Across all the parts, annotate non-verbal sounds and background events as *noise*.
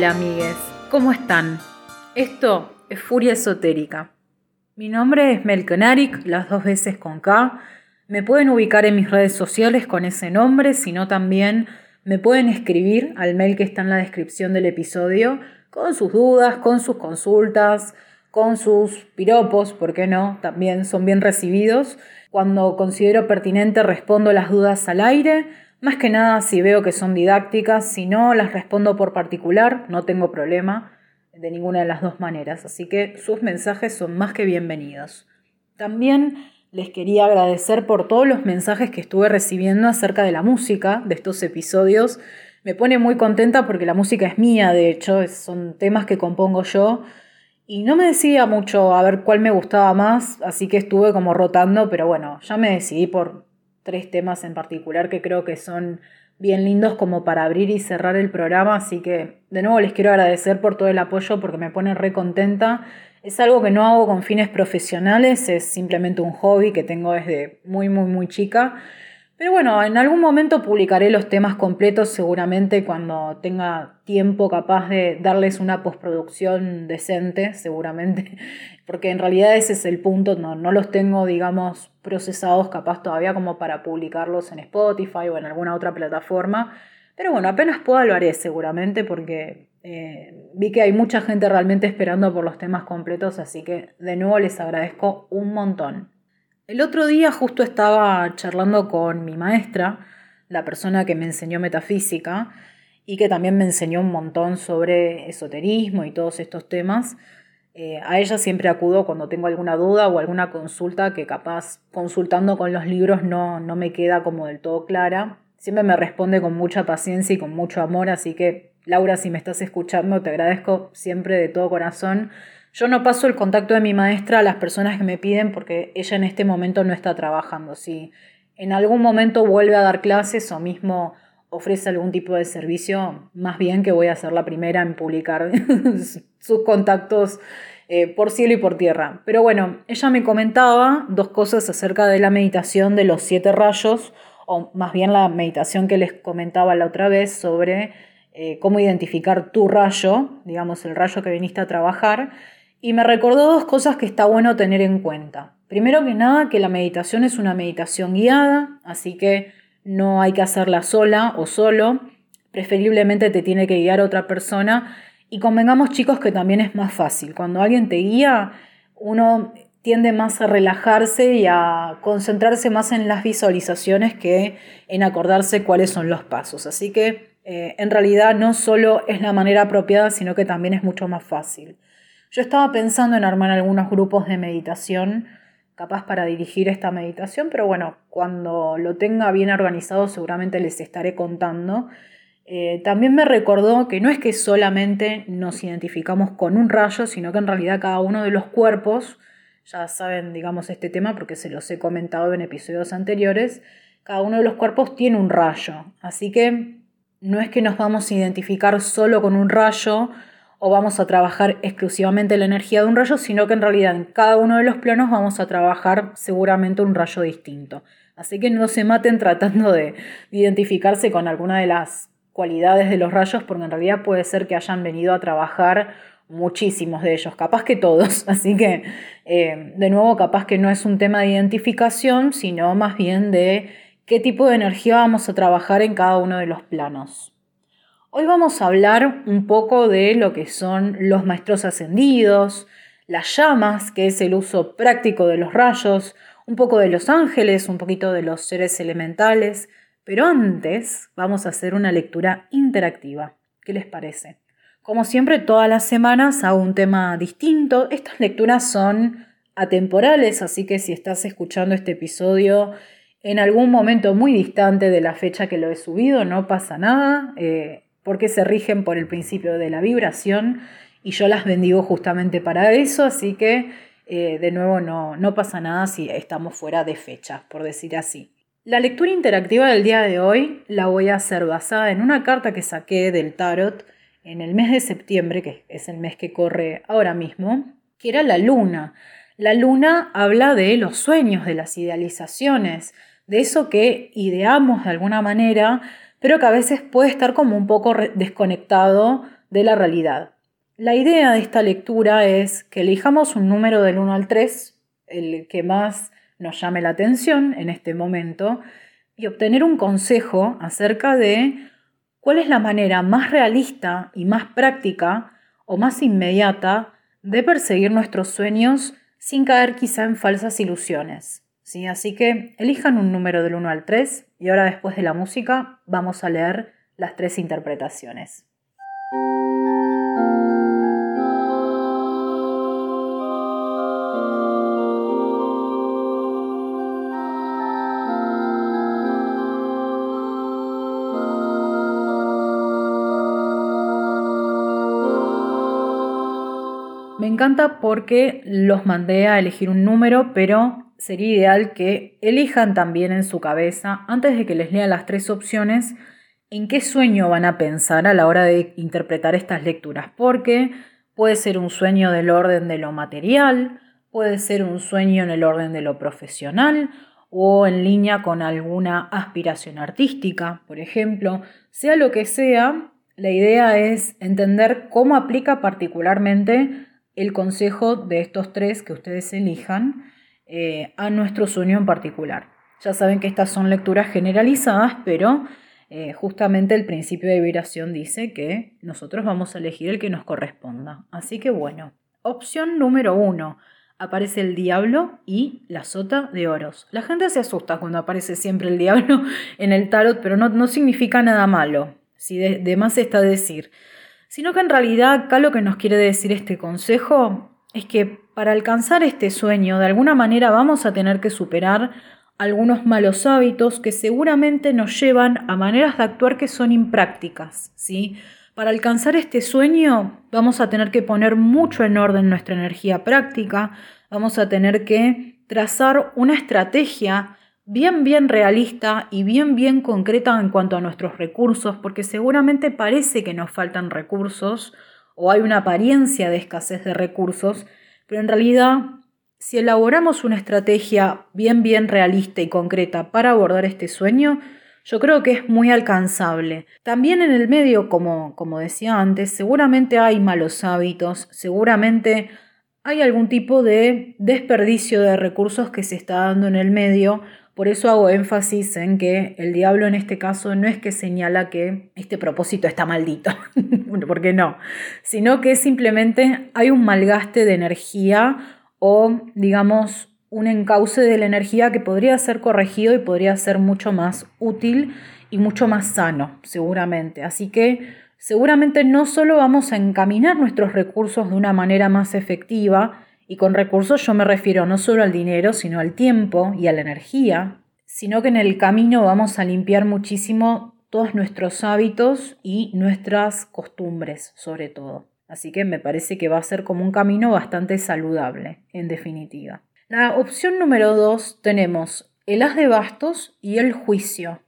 Hola amigues, ¿cómo están? Esto es Furia Esotérica. Mi nombre es Melkonarik, las dos veces con K. Me pueden ubicar en mis redes sociales con ese nombre, sino también me pueden escribir al mail que está en la descripción del episodio con sus dudas, con sus consultas, con sus piropos, ¿por qué no? También son bien recibidos. Cuando considero pertinente respondo las dudas al aire más que nada si veo que son didácticas, si no las respondo por particular, no tengo problema de ninguna de las dos maneras, así que sus mensajes son más que bienvenidos. También les quería agradecer por todos los mensajes que estuve recibiendo acerca de la música de estos episodios. Me pone muy contenta porque la música es mía, de hecho, son temas que compongo yo. Y no me decía mucho a ver cuál me gustaba más, así que estuve como rotando, pero bueno, ya me decidí por tres temas en particular que creo que son bien lindos como para abrir y cerrar el programa, así que de nuevo les quiero agradecer por todo el apoyo porque me pone re contenta. Es algo que no hago con fines profesionales, es simplemente un hobby que tengo desde muy, muy, muy chica pero bueno, en algún momento publicaré los temas completos seguramente cuando tenga tiempo capaz de darles una postproducción decente, seguramente, *laughs* porque en realidad ese es el punto, no, no los tengo, digamos, procesados capaz todavía como para publicarlos en Spotify o en alguna otra plataforma. Pero bueno, apenas pueda lo haré seguramente porque eh, vi que hay mucha gente realmente esperando por los temas completos, así que de nuevo les agradezco un montón. El otro día justo estaba charlando con mi maestra, la persona que me enseñó metafísica y que también me enseñó un montón sobre esoterismo y todos estos temas. Eh, a ella siempre acudo cuando tengo alguna duda o alguna consulta que capaz consultando con los libros no, no me queda como del todo clara. Siempre me responde con mucha paciencia y con mucho amor, así que Laura, si me estás escuchando, te agradezco siempre de todo corazón yo no paso el contacto de mi maestra a las personas que me piden porque ella en este momento no está trabajando. Si en algún momento vuelve a dar clases o mismo ofrece algún tipo de servicio, más bien que voy a ser la primera en publicar *laughs* sus contactos eh, por cielo y por tierra. Pero bueno, ella me comentaba dos cosas acerca de la meditación de los siete rayos, o más bien la meditación que les comentaba la otra vez sobre eh, cómo identificar tu rayo, digamos el rayo que viniste a trabajar y me recordó dos cosas que está bueno tener en cuenta. Primero que nada, que la meditación es una meditación guiada, así que no hay que hacerla sola o solo. Preferiblemente te tiene que guiar otra persona. Y convengamos chicos que también es más fácil. Cuando alguien te guía, uno tiende más a relajarse y a concentrarse más en las visualizaciones que en acordarse cuáles son los pasos. Así que eh, en realidad no solo es la manera apropiada, sino que también es mucho más fácil. Yo estaba pensando en armar algunos grupos de meditación, capaz para dirigir esta meditación, pero bueno, cuando lo tenga bien organizado seguramente les estaré contando. Eh, también me recordó que no es que solamente nos identificamos con un rayo, sino que en realidad cada uno de los cuerpos, ya saben, digamos, este tema porque se los he comentado en episodios anteriores, cada uno de los cuerpos tiene un rayo. Así que no es que nos vamos a identificar solo con un rayo, o vamos a trabajar exclusivamente la energía de un rayo, sino que en realidad en cada uno de los planos vamos a trabajar seguramente un rayo distinto. Así que no se maten tratando de, identificarse con alguna de las cualidades de los rayos, porque en realidad puede ser que hayan venido a trabajar muchísimos de ellos, capaz que todos. *laughs* Así que, eh, de nuevo, capaz que no es un tema de identificación, sino más bien de qué tipo de energía vamos a trabajar en cada uno de los planos. Hoy vamos a hablar un poco de lo que son los maestros ascendidos, las llamas, que es el uso práctico de los rayos, un poco de los ángeles, un poquito de los seres elementales, pero antes vamos a hacer una lectura interactiva. ¿Qué les parece? Como siempre, todas las semanas hago un tema distinto. Estas lecturas son atemporales, así que si estás escuchando este episodio en algún momento muy distante de la fecha que lo he subido, no pasa nada. Eh, porque se rigen por el principio de la vibración y yo las bendigo justamente para eso, así que eh, de nuevo no, no pasa nada si estamos fuera de fecha, por decir así. La lectura interactiva del día de hoy la voy a hacer basada en una carta que saqué del tarot en el mes de septiembre, que es el mes que corre ahora mismo, que era la luna. La luna habla de los sueños, de las idealizaciones, de eso que ideamos de alguna manera pero que a veces puede estar como un poco desconectado de la realidad. La idea de esta lectura es que elijamos un número del 1 al 3, el que más nos llame la atención en este momento, y obtener un consejo acerca de cuál es la manera más realista y más práctica o más inmediata de perseguir nuestros sueños sin caer quizá en falsas ilusiones. ¿Sí? Así que elijan un número del 1 al 3 y ahora después de la música vamos a leer las tres interpretaciones. Me encanta porque los mandé a elegir un número, pero sería ideal que elijan también en su cabeza, antes de que les lea las tres opciones, en qué sueño van a pensar a la hora de interpretar estas lecturas, porque puede ser un sueño del orden de lo material, puede ser un sueño en el orden de lo profesional o en línea con alguna aspiración artística, por ejemplo, sea lo que sea, la idea es entender cómo aplica particularmente el consejo de estos tres que ustedes elijan eh, a nuestro sueño en particular. Ya saben que estas son lecturas generalizadas, pero eh, justamente el principio de vibración dice que nosotros vamos a elegir el que nos corresponda. Así que bueno, opción número uno. Aparece el diablo y la sota de oros. La gente se asusta cuando aparece siempre el diablo *laughs* en el tarot, pero no, significa nada malo. Si de más está decir sino que en realidad acá lo que nos quiere decir este consejo es que para alcanzar este sueño de alguna manera vamos a tener que superar algunos malos hábitos que seguramente nos llevan a maneras de actuar que son imprácticas, ¿sí? Para alcanzar este sueño vamos a tener que poner mucho en orden nuestra energía práctica, vamos a tener que trazar una estrategia bien, bien realista y bien, bien concreta en cuanto a nuestros recursos, porque seguramente parece que nos faltan recursos o hay una apariencia de escasez de recursos, pero en realidad, si elaboramos una estrategia bien, bien realista y concreta para abordar este sueño, yo creo que es muy alcanzable. También en el medio, como, como decía antes, seguramente hay malos hábitos, seguramente hay algún tipo de desperdicio de recursos que se está dando en el medio, por eso hago énfasis en que el diablo en este caso no es que señala que este propósito está maldito, *laughs* porque no, sino que simplemente hay un malgaste de energía o, digamos, un encauce de la energía que podría ser corregido y podría ser mucho más útil y mucho más sano, seguramente. Así que seguramente no solo vamos a encaminar nuestros recursos de una manera más efectiva, y con recursos yo me refiero no solo al dinero, sino al tiempo y a la energía, sino que en el camino vamos a limpiar muchísimo todos nuestros hábitos y nuestras costumbres, sobre todo. Así que me parece que va a ser como un camino bastante saludable, en definitiva. La opción número dos tenemos el as de bastos y el juicio.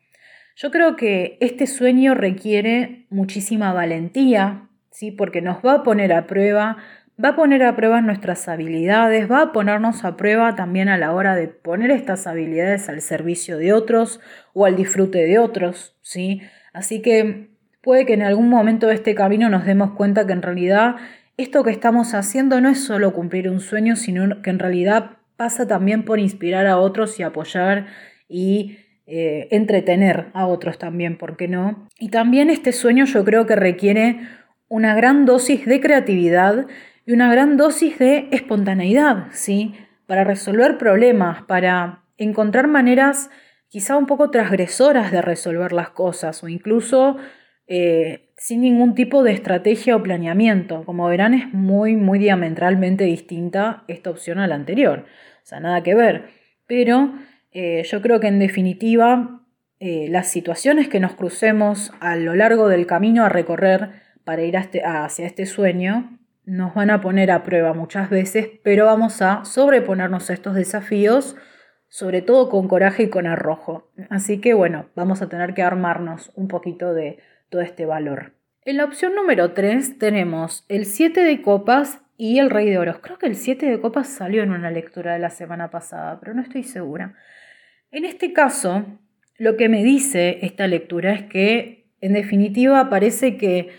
Yo creo que este sueño requiere muchísima valentía, ¿sí? porque nos va a poner a prueba va a poner a prueba nuestras habilidades, va a ponernos a prueba también a la hora de poner estas habilidades al servicio de otros o al disfrute de otros, ¿sí? Así que puede que en algún momento de este camino nos demos cuenta que en realidad esto que estamos haciendo no es solo cumplir un sueño, sino que en realidad pasa también por inspirar a otros y apoyar y eh, entretener a otros también, ¿por qué no? Y también este sueño yo creo que requiere una gran dosis de creatividad y una gran dosis de espontaneidad, ¿sí? Para resolver problemas, para encontrar maneras quizá un poco transgresoras de resolver las cosas o incluso eh, sin ningún tipo de estrategia o planeamiento. Como verán, es muy, muy diametralmente distinta esta opción a la anterior. O sea, nada que ver. Pero eh, yo creo que en definitiva eh, las situaciones que nos crucemos a lo largo del camino a recorrer para ir este, hacia este sueño nos van a poner a prueba muchas veces, pero vamos a sobreponernos a estos desafíos, sobre todo con coraje y con arrojo. Así que bueno, vamos a tener que armarnos un poquito de todo este valor. En la opción número 3 tenemos el 7 de copas y el rey de oros. Creo que el 7 de copas salió en una lectura de la semana pasada, pero no estoy segura. En este caso, lo que me dice esta lectura es que, en definitiva, parece que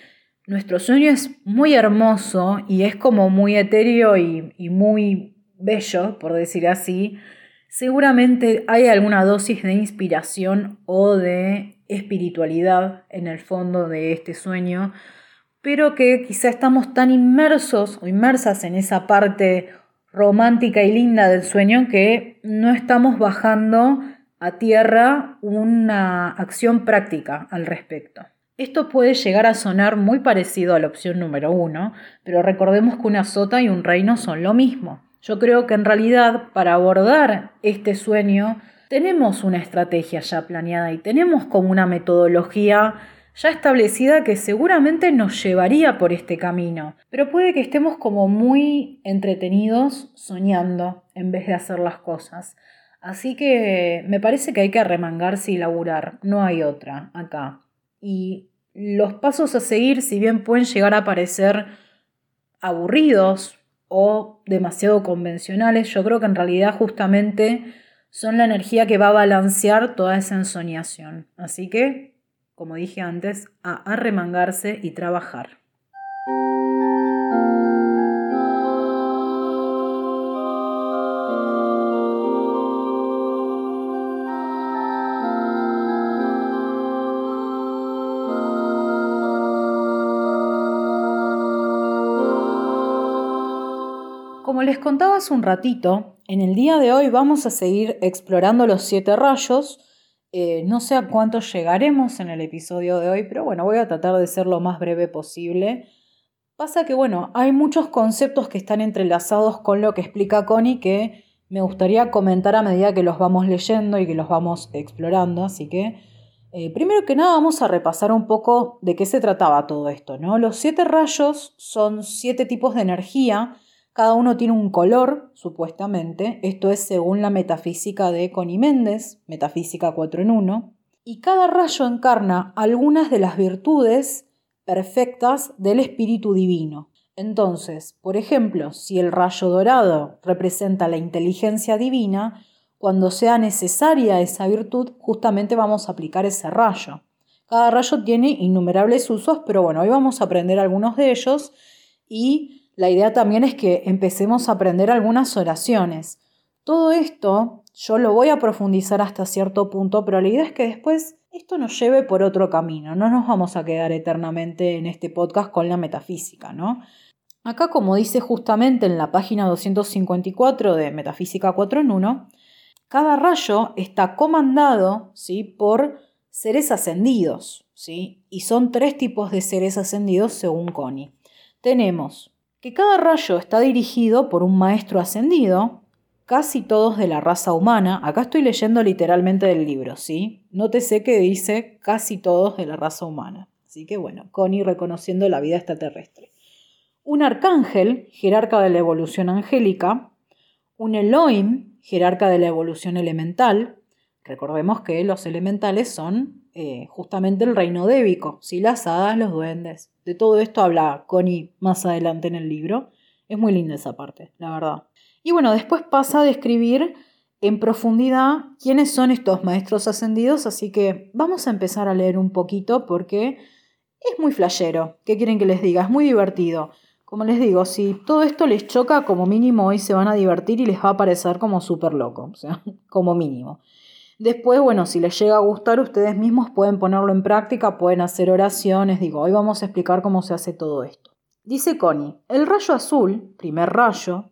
nuestro sueño es muy hermoso y es como muy etéreo y, muy bello, por decir así, seguramente hay alguna dosis de inspiración o de espiritualidad en el fondo de este sueño, pero que quizá estamos tan inmersos o inmersas en esa parte romántica y linda del sueño que no estamos bajando a tierra una acción práctica al respecto. Esto puede llegar a sonar muy parecido a la opción número uno, pero recordemos que una sota y un reino son lo mismo. Yo creo que en realidad para abordar este sueño tenemos una estrategia ya planeada y tenemos como una metodología ya establecida que seguramente nos llevaría por este camino, pero puede que estemos como muy entretenidos soñando en vez de hacer las cosas. Así que me parece que hay que arremangarse y laburar, no hay otra acá. Y los pasos a seguir, si bien pueden llegar a parecer aburridos o demasiado convencionales, yo creo que en realidad justamente son la energía que va a balancear toda esa ensoñación. Así que como dije antes, a arremangarse y trabajar. Como les contaba hace un ratito, en el día de hoy vamos a seguir explorando los siete rayos, eh, no sé a cuánto llegaremos en el episodio de hoy, pero bueno, voy a tratar de ser lo más breve posible. Pasa que, bueno, hay muchos conceptos que están entrelazados con lo que explica Connie que me gustaría comentar a medida que los vamos leyendo y que los vamos explorando. Así que, eh, primero que nada, vamos a repasar un poco de qué se trataba todo esto, ¿no? Los siete rayos son siete tipos de energía cada uno tiene un color, supuestamente, esto es según la metafísica de Connie Méndez, Metafísica 4 en 1, y cada rayo encarna algunas de las virtudes perfectas del espíritu divino. Entonces, por ejemplo, si el rayo dorado representa la inteligencia divina, cuando sea necesaria esa virtud, justamente vamos a aplicar ese rayo. Cada rayo tiene innumerables usos, pero bueno, hoy vamos a aprender algunos de ellos y la idea también es que empecemos a aprender algunas oraciones. Todo esto yo lo voy a profundizar hasta cierto punto, pero la idea es que después esto nos lleve por otro camino. No nos vamos a quedar eternamente en este podcast con la metafísica, ¿no? Acá, como dice justamente en la página 254 de Metafísica 4 en 1, cada rayo está comandado ¿sí? por seres ascendidos, ¿sí? y son tres tipos de seres ascendidos según Connie. Tenemos que cada rayo está dirigido por un maestro ascendido, casi todos de la raza humana. Acá estoy leyendo literalmente del libro, ¿sí? Nótese que dice casi todos de la raza humana. Así que bueno, Connie reconociendo la vida extraterrestre. Un arcángel, jerarca de la evolución angélica. Un Elohim, jerarca de la evolución elemental. Recordemos que los elementales son eh, justamente el reino débico, ¿sí? las hadas, los duendes. De todo esto habla Connie más adelante en el libro. Es muy linda esa parte, la verdad. Y bueno, después pasa a describir en profundidad quiénes son estos maestros ascendidos, así que vamos a empezar a leer un poquito porque es muy flashero. ¿Qué quieren que les diga? Es muy divertido. Como les digo, si todo esto les choca, como mínimo hoy se van a divertir y les va a parecer como súper loco, o sea, *laughs* como mínimo. Después, bueno, si les llega a gustar, ustedes mismos pueden ponerlo en práctica, pueden hacer oraciones. Digo, hoy vamos a explicar cómo se hace todo esto. Dice Connie, el rayo azul, primer rayo,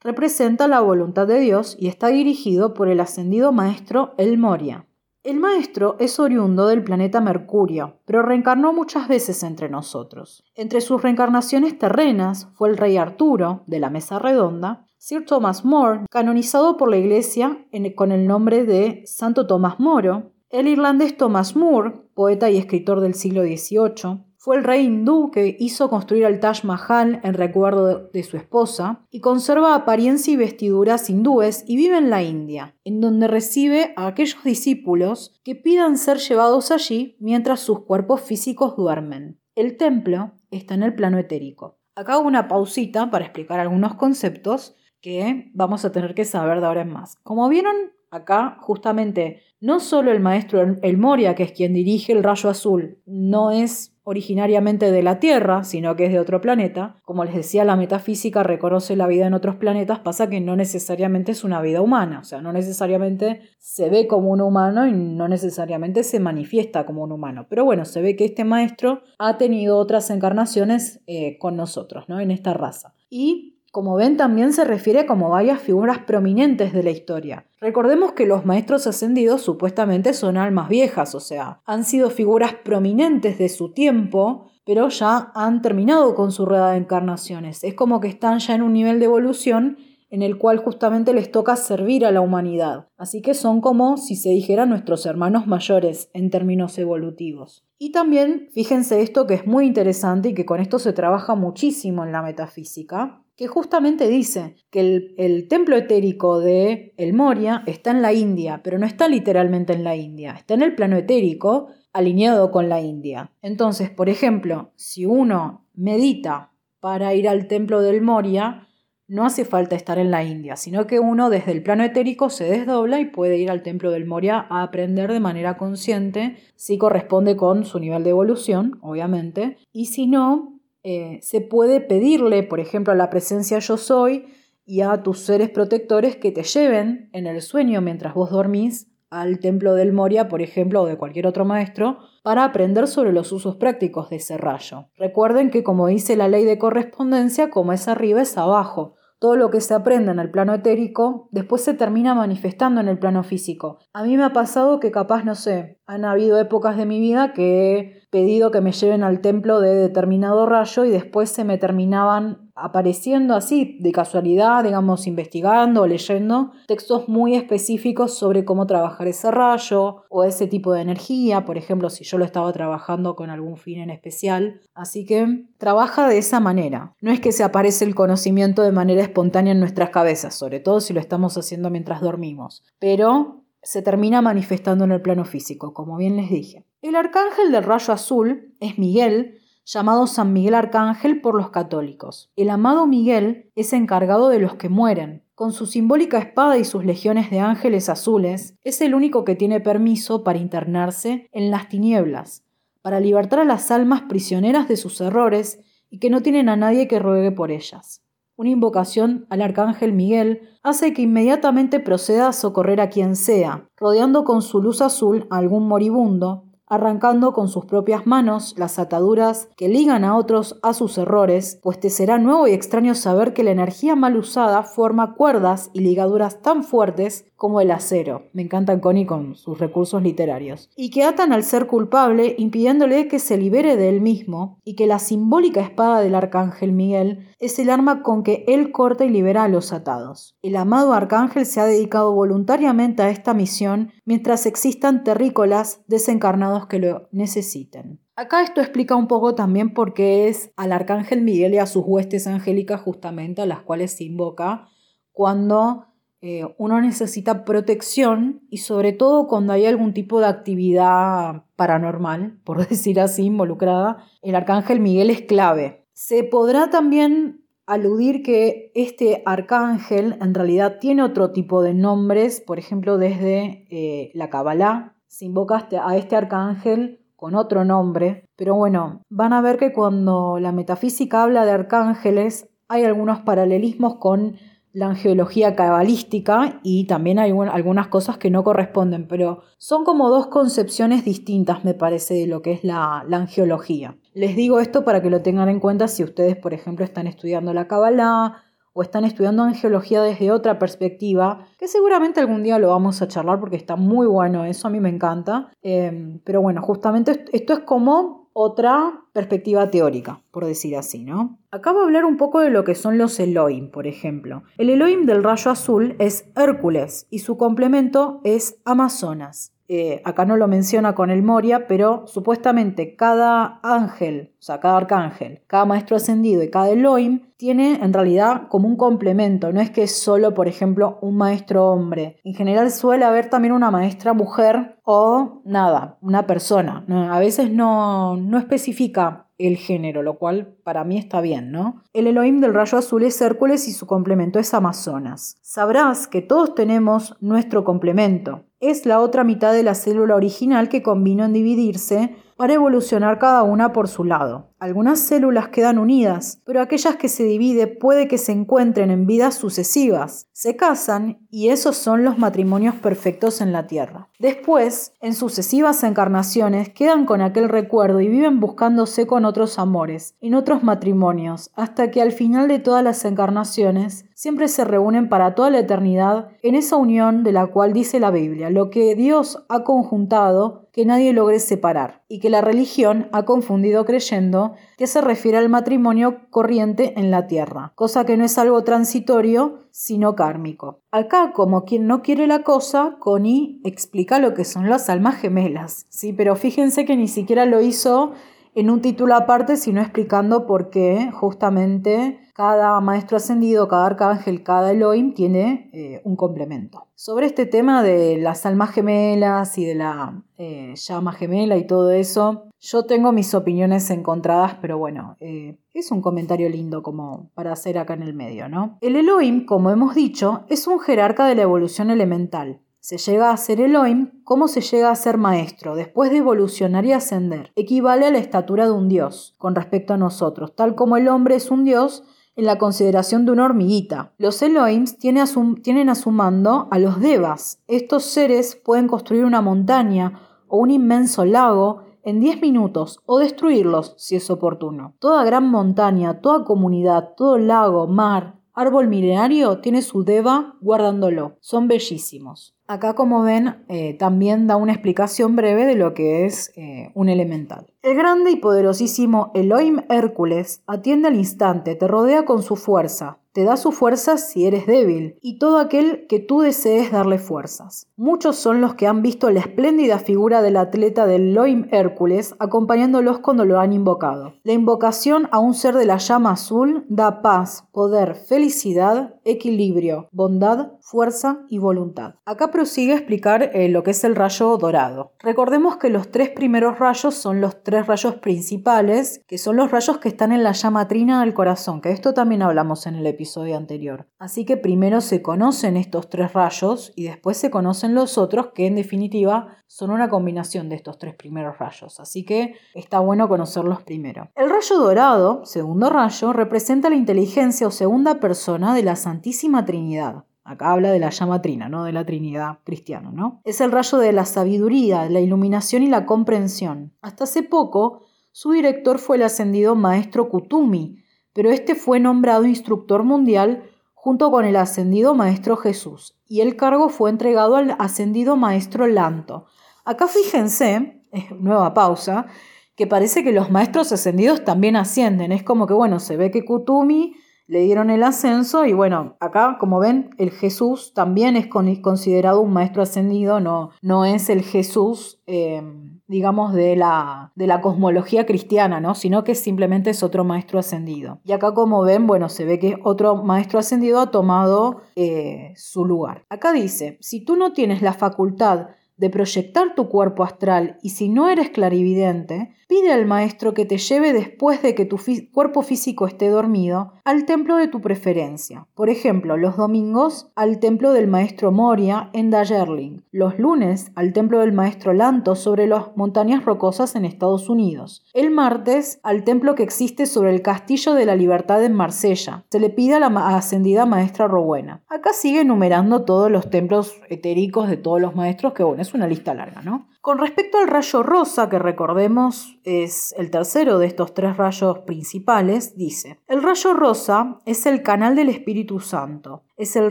representa la voluntad de Dios y está dirigido por el ascendido maestro El Moria. El maestro es oriundo del planeta Mercurio, pero reencarnó muchas veces entre nosotros. Entre sus reencarnaciones terrenas fue el rey Arturo, de la Mesa Redonda, Sir Thomas More, canonizado por la Iglesia con el nombre de Santo Tomás Moro, el irlandés Thomas Moore, poeta y escritor del siglo XVIII, fue el rey hindú que hizo construir el Taj Mahal en recuerdo de su esposa y conserva apariencia y vestiduras hindúes y vive en la India, en donde recibe a aquellos discípulos que pidan ser llevados allí mientras sus cuerpos físicos duermen. El templo está en el plano etérico. Acá hago una pausita para explicar algunos conceptos que vamos a tener que saber de ahora en más. Como vieron Acá, justamente, no solo el maestro El Moria, que es quien dirige el rayo azul, no es originariamente de la Tierra, sino que es de otro planeta. Como les decía, la metafísica reconoce la vida en otros planetas, pasa que no necesariamente es una vida humana, o sea, no necesariamente se ve como un humano y no necesariamente se manifiesta como un humano. Pero bueno, se ve que este maestro ha tenido otras encarnaciones eh, con nosotros, ¿no? En esta raza. Y como ven, también se refiere como varias figuras prominentes de la historia. Recordemos que los maestros ascendidos supuestamente son almas viejas, o sea, han sido figuras prominentes de su tiempo, pero ya han terminado con su rueda de encarnaciones. Es como que están ya en un nivel de evolución en el cual justamente les toca servir a la humanidad. Así que son como si se dijera nuestros hermanos mayores en términos evolutivos. Y también, fíjense esto que es muy interesante y que con esto se trabaja muchísimo en la metafísica, que justamente dice que el, templo etérico de El Moria está en la India, pero no está literalmente en la India, está en el plano etérico alineado con la India. Entonces, por ejemplo, si uno medita para ir al templo del Moria, no hace falta estar en la India, sino que uno desde el plano etérico se desdobla y puede ir al templo del Moria a aprender de manera consciente, si corresponde con su nivel de evolución, obviamente, y si no, eh, se puede pedirle, por ejemplo, a la presencia yo soy y a tus seres protectores que te lleven en el sueño mientras vos dormís al templo del Moria, por ejemplo, o de cualquier otro maestro, para aprender sobre los usos prácticos de ese rayo. Recuerden que, como dice la ley de correspondencia, como es arriba es abajo. Todo lo que se aprende en el plano etérico después se termina manifestando en el plano físico. A mí me ha pasado que capaz, no sé, han habido épocas de mi vida que pedido que me lleven al templo de determinado rayo y después se me terminaban apareciendo así, de casualidad, digamos, investigando o leyendo textos muy específicos sobre cómo trabajar ese rayo o ese tipo de energía, por ejemplo, si yo lo estaba trabajando con algún fin en especial. Así que trabaja de esa manera. No es que se aparece el conocimiento de manera espontánea en nuestras cabezas, sobre todo si lo estamos haciendo mientras dormimos, pero se termina manifestando en el plano físico, como bien les dije. El arcángel del rayo azul es Miguel, llamado San Miguel Arcángel por los católicos. El amado Miguel es encargado de los que mueren. Con su simbólica espada y sus legiones de ángeles azules, es el único que tiene permiso para internarse en las tinieblas, para libertar a las almas prisioneras de sus errores y que no tienen a nadie que ruegue por ellas. Una invocación al arcángel Miguel hace que inmediatamente proceda a socorrer a quien sea, rodeando con su luz azul a algún moribundo, arrancando con sus propias manos las ataduras que ligan a otros a sus errores, pues te será nuevo y extraño saber que la energía mal usada forma cuerdas y ligaduras tan fuertes como el acero. Me encantan Connie con sus recursos literarios. Y que atan al ser culpable, impidiéndole que se libere de él mismo, y que la simbólica espada del arcángel Miguel es el arma con que él corta y libera a los atados. El amado arcángel se ha dedicado voluntariamente a esta misión mientras existan terrícolas desencarnados que lo necesiten. Acá esto explica un poco también por qué es al arcángel Miguel y a sus huestes angélicas justamente a las cuales se invoca cuando eh, uno necesita protección y sobre todo cuando hay algún tipo de actividad paranormal, *laughs* por decir así, involucrada, el arcángel Miguel es clave. Se podrá también aludir que este arcángel en realidad tiene otro tipo de nombres, por ejemplo, desde eh, la Kabbalah se invoca a este arcángel con otro nombre, pero bueno, van a ver que cuando la metafísica habla de arcángeles hay algunos paralelismos con la angeología cabalística y también hay algunas cosas que no corresponden, pero son como dos concepciones distintas, me parece, de lo que es la, la angeología. Les digo esto para que lo tengan en cuenta si ustedes, por ejemplo, están estudiando la Kabbalah o están estudiando angeología desde otra perspectiva, que seguramente algún día lo vamos a charlar porque está muy bueno eso, a mí me encanta. Eh, pero bueno, justamente esto es como otra perspectiva teórica, por decir así, ¿no? Acá a hablar un poco de lo que son los Elohim, por ejemplo. El Elohim del rayo azul es Hércules y su complemento es Amazonas. Eh, acá no lo menciona con el Moria, pero supuestamente cada ángel, o sea, cada arcángel, cada maestro ascendido y cada Elohim tiene en realidad como un complemento, no es que es solo, por ejemplo, un maestro hombre. En general suele haber también una maestra mujer o nada, una persona. A veces no, no especifica el género, lo cual para mí está bien, ¿no? El Elohim del rayo azul es Hércules y su complemento es Amazonas. Sabrás que todos tenemos nuestro complemento. Es la otra mitad de la célula original que combinó en dividirse para evolucionar cada una por su lado. Algunas células quedan unidas, pero aquellas que se dividen puede que se encuentren en vidas sucesivas, se casan y esos son los matrimonios perfectos en la Tierra. Después, en sucesivas encarnaciones, quedan con aquel recuerdo y viven buscándose con otros amores, en otros matrimonios, hasta que al final de todas las encarnaciones siempre se reúnen para toda la eternidad en esa unión de la cual dice la Biblia, lo que Dios ha conjuntado que nadie logre separar, y que la religión ha confundido creyendo que se refiere al matrimonio corriente en la tierra, cosa que no es algo transitorio, sino kármico. Acá, como quien no quiere la cosa, Connie explica lo que son las almas gemelas, ¿sí? pero fíjense que ni siquiera lo hizo en un título aparte, sino explicando por qué justamente cada maestro ascendido, cada arcángel, cada Elohim tiene eh, un complemento. Sobre este tema de las almas gemelas y de la eh, llama gemela y todo eso, yo tengo mis opiniones encontradas, pero bueno, eh, es un comentario lindo como para hacer acá en el medio, ¿no? El Elohim, como hemos dicho, es un jerarca de la evolución elemental. Se llega a ser Elohim como se llega a ser maestro, después de evolucionar y ascender. Equivale a la estatura de un dios con respecto a nosotros, tal como el hombre es un dios en la consideración de una hormiguita. Los Elohims tienen tienen a su mando a los Devas. Estos seres pueden construir una montaña o un inmenso lago en 10 minutos o destruirlos si es oportuno. Toda gran montaña, toda comunidad, todo lago, mar, árbol milenario tiene su Deva guardándolo. Son bellísimos. Acá, como ven, eh, también da una explicación breve de lo que es eh, un elemental. El grande y poderosísimo Elohim Hércules atiende al instante, te rodea con su fuerza, te da su fuerza si eres débil, y todo aquel que tú desees darle fuerzas. Muchos son los que han visto la espléndida figura del atleta del Loim Hércules acompañándolos cuando lo han invocado. La invocación a un ser de la llama azul da paz, poder, felicidad, equilibrio, bondad, fuerza y voluntad. Acá prosigue a explicar eh, lo que es el rayo dorado. Recordemos que los tres primeros rayos son los tres rayos principales, que son los rayos que están en la llama trina del corazón, que esto también hablamos en el episodio anterior. Así que primero se conocen estos tres rayos y después se conocen los otros que en definitiva son una combinación de estos tres primeros rayos. Así que está bueno conocerlos primero. El rayo dorado, segundo rayo, representa la inteligencia o segunda persona de la Santísima Trinidad. Acá habla de la llama trina, no de la Trinidad cristiana, ¿no? Es el rayo de la sabiduría, la iluminación y la comprensión. Hasta hace poco, su director fue el ascendido maestro Kutumi, pero este fue nombrado instructor mundial junto con el ascendido Maestro Jesús, y el cargo fue entregado al ascendido Maestro Lanto. Acá fíjense, nueva pausa, que parece que los maestros ascendidos también ascienden. Es como que, bueno, se ve que Kutumi le dieron el ascenso y bueno, acá como ven, el Jesús también es considerado un maestro ascendido, no, no es el Jesús, em, digamos, de la, de la cosmología cristiana, ¿no? sino que simplemente es otro maestro ascendido. Y acá como ven, bueno, se ve que otro maestro ascendido ha tomado eh, su lugar. Acá dice, si tú no tienes la facultad de proyectar tu cuerpo astral y si no eres clarividente, pide al maestro que te lleve después de que tu cuerpo físico esté dormido al templo de tu preferencia. Por ejemplo, los domingos al templo del maestro Moria en Dayerling, los lunes al templo del maestro Lanto sobre las montañas rocosas en Estados Unidos, el martes al templo que existe sobre el Castillo de la Libertad en Marsella. Se le pide a la ascendida maestra Rowena. Acá sigue enumerando todos los templos etéricos de todos los maestros, que bueno, es una lista larga, ¿no? Con respecto al rayo rosa, que recordemos es el tercero de estos tres rayos principales, dice, el rayo rosa es el canal del Espíritu Santo, es el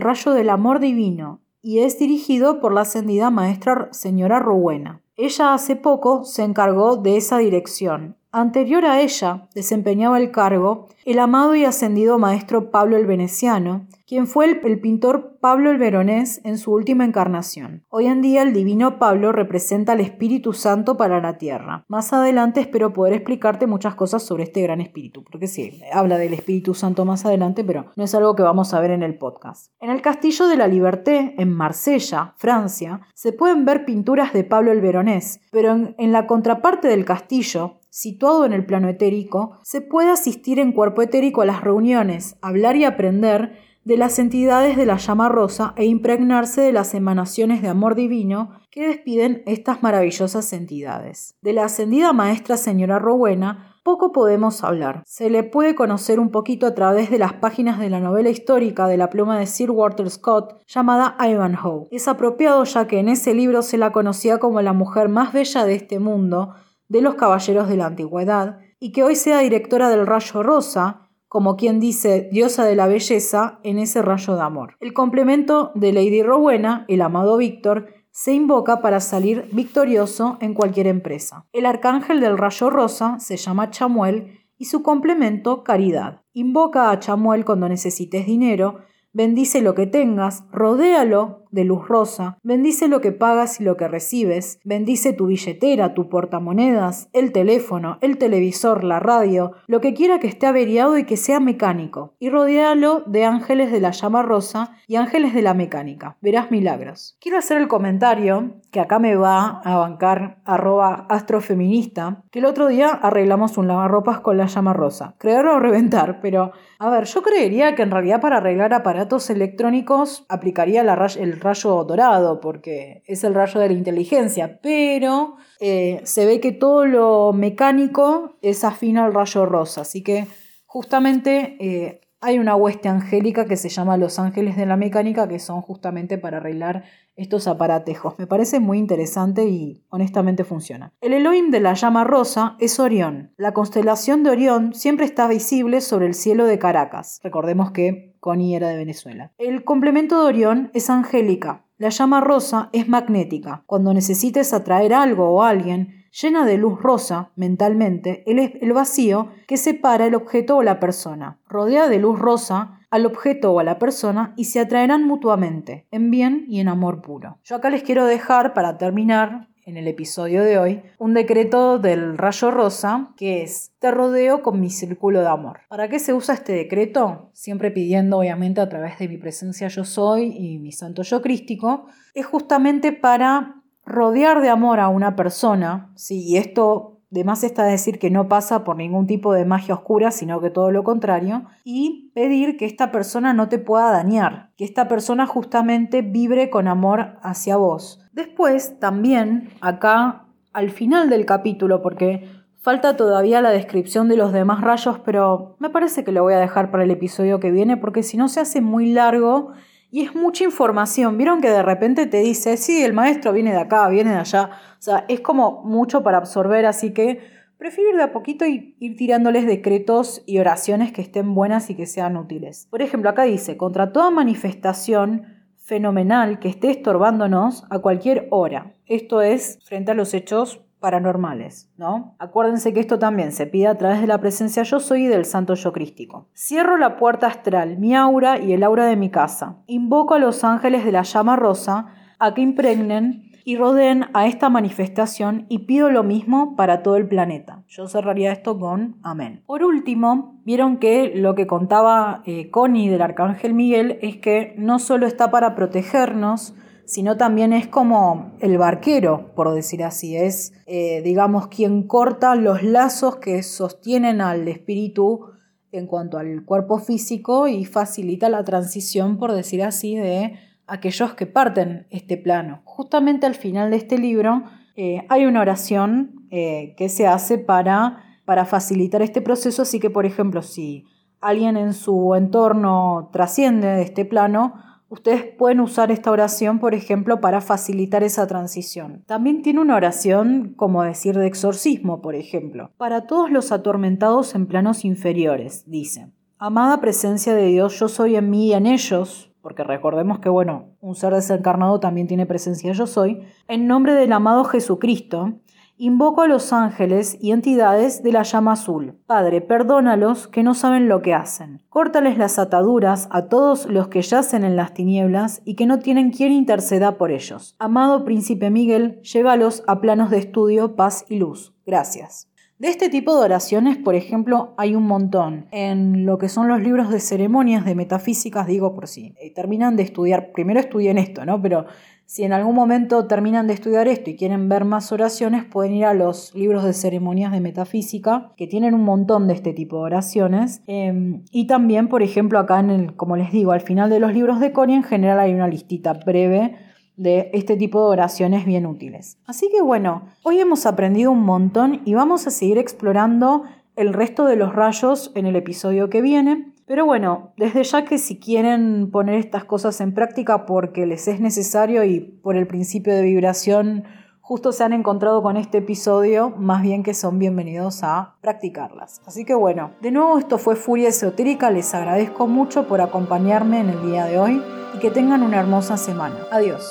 rayo del amor divino y es dirigido por la ascendida maestra señora Rowena. Ella hace poco se encargó de esa dirección. Anterior a ella desempeñaba el cargo el amado y ascendido maestro Pablo el Veneciano, quien fue el, pintor Pablo el Veronés en su última encarnación. Hoy en día el divino Pablo representa al Espíritu Santo para la tierra. Más adelante espero poder explicarte muchas cosas sobre este gran espíritu, porque sí, habla del Espíritu Santo más adelante, pero no es algo que vamos a ver en el podcast. En el Castillo de la Liberté, en Marsella, Francia, se pueden ver pinturas de Pablo el Veronés, pero en la contraparte del castillo situado en el plano etérico, se puede asistir en cuerpo etérico a las reuniones, hablar y aprender de las entidades de la llama rosa e impregnarse de las emanaciones de amor divino que despiden estas maravillosas entidades. De la ascendida maestra señora Rowena poco podemos hablar. Se le puede conocer un poquito a través de las páginas de la novela histórica de la pluma de Sir Walter Scott llamada Ivanhoe. Es apropiado ya que en ese libro se la conocía como la mujer más bella de este mundo, de los caballeros de la antigüedad, y que hoy sea directora del Rayo Rosa, como quien dice diosa de la belleza en ese rayo de amor. El complemento de Lady Rowena, el amado Víctor, se invoca para salir victorioso en cualquier empresa. El arcángel del rayo rosa se llama Chamuel y su complemento Caridad. Invoca a Chamuel cuando necesites dinero, bendice lo que tengas, rodéalo de luz rosa, bendice lo que pagas y lo que recibes, bendice tu billetera, tu portamonedas, el teléfono, el televisor, la radio, lo que quiera que esté averiado y que sea mecánico, y rodéalo de ángeles de la llama rosa y ángeles de la mecánica. Verás milagros. Quiero hacer el comentario que acá me va a bancar arroba astrofeminista, que el otro día arreglamos un lavarropas con la llama rosa. Creer o reventar, pero a ver, yo creería que en realidad para arreglar aparatos electrónicos aplicaría la, el rayo dorado, porque es el rayo de la inteligencia, pero eh, se ve que todo lo mecánico es afín al rayo rosa, así que justamente eh, hay una hueste angélica que se llama Los Ángeles de la Mecánica, que son justamente para arreglar estos aparatejos. Me parece muy interesante y honestamente funciona. El Elohim de la llama rosa es Orión. La constelación de Orión siempre está visible sobre el cielo de Caracas. Recordemos que Connie era de Venezuela. El complemento de Orión es Angélica. La llama rosa es magnética. Cuando necesites atraer algo o alguien, llena de luz rosa mentalmente el, vacío que separa el objeto o la persona. Rodea de luz rosa al objeto o a la persona y se atraerán mutuamente, en bien y en amor puro. Yo acá les quiero dejar, para terminar, en el episodio de hoy, un decreto del rayo rosa que es, te rodeo con mi círculo de amor. ¿Para qué se usa este decreto? Siempre pidiendo, obviamente, a través de mi presencia yo soy y mi santo yo crístico, es justamente para rodear de amor a una persona, ¿sí? y esto de más está decir que no pasa por ningún tipo de magia oscura, sino que todo lo contrario, y pedir que esta persona no te pueda dañar, que esta persona justamente vibre con amor hacia vos. Después, también, acá, al final del capítulo, porque falta todavía la descripción de los demás rayos, pero me parece que lo voy a dejar para el episodio que viene, porque si no se hace muy largo y es mucha información. Vieron que de repente te dice, sí, el maestro viene de acá, viene de allá. O sea, es como mucho para absorber, así que prefiero ir de a poquito y ir tirándoles decretos y oraciones que estén buenas y que sean útiles. Por ejemplo, acá dice, contra toda manifestación fenomenal que esté estorbándonos a cualquier hora. Esto es frente a los hechos paranormales, ¿no? Acuérdense que esto también se pide a través de la presencia yo soy y del santo yo crístico. Cierro la puerta astral, mi aura y el aura de mi casa. Invoco a los ángeles de la llama rosa a que impregnen y rodeen a esta manifestación y pido lo mismo para todo el planeta. Yo cerraría esto con amén. Por último, vieron que lo que contaba eh, Connie del Arcángel Miguel es que no solo está para protegernos, sino también es como el barquero, por decir así, es, eh, digamos, quien corta los lazos que sostienen al espíritu en cuanto al cuerpo físico y facilita la transición, por decir así, de aquellos que parten este plano. Justamente al final de este libro eh, hay una oración eh, que se hace para, para facilitar este proceso, así que, por ejemplo, si alguien en su entorno trasciende de este plano, Ustedes pueden usar esta oración, por ejemplo, para facilitar esa transición. También tiene una oración, como decir, de exorcismo, por ejemplo. Para todos los atormentados en planos inferiores, dice. Amada presencia de Dios, yo soy en mí y en ellos, porque recordemos que, bueno, un ser desencarnado también tiene presencia yo soy, en nombre del amado Jesucristo, Invoco a los ángeles y entidades de la llama azul. Padre, perdónalos que no saben lo que hacen. Córtales las ataduras a todos los que yacen en las tinieblas y que no tienen quien interceda por ellos. Amado príncipe Miguel, llévalos a planos de estudio, paz y luz. Gracias. De este tipo de oraciones, por ejemplo, hay un montón. En lo que son los libros de ceremonias de metafísicas, digo por si eh, terminan de estudiar, primero estudien esto, ¿no? Pero si en algún momento terminan de estudiar esto y quieren ver más oraciones, pueden ir a los libros de ceremonias de metafísica, que tienen un montón de este tipo de oraciones. Em, y también, por ejemplo, acá en el, como les digo, al final de los libros de Coria, en general hay una listita breve de este tipo de oraciones bien útiles. Así que bueno, hoy hemos aprendido un montón y vamos a seguir explorando el resto de los rayos en el episodio que viene. Pero bueno, desde ya que si quieren poner estas cosas en práctica porque les es necesario y por el principio de vibración justo se han encontrado con este episodio, más bien que son bienvenidos a practicarlas. Así que bueno, de nuevo esto fue Furia Esotérica, les agradezco mucho por acompañarme en el día de hoy y que tengan una hermosa semana. Adiós.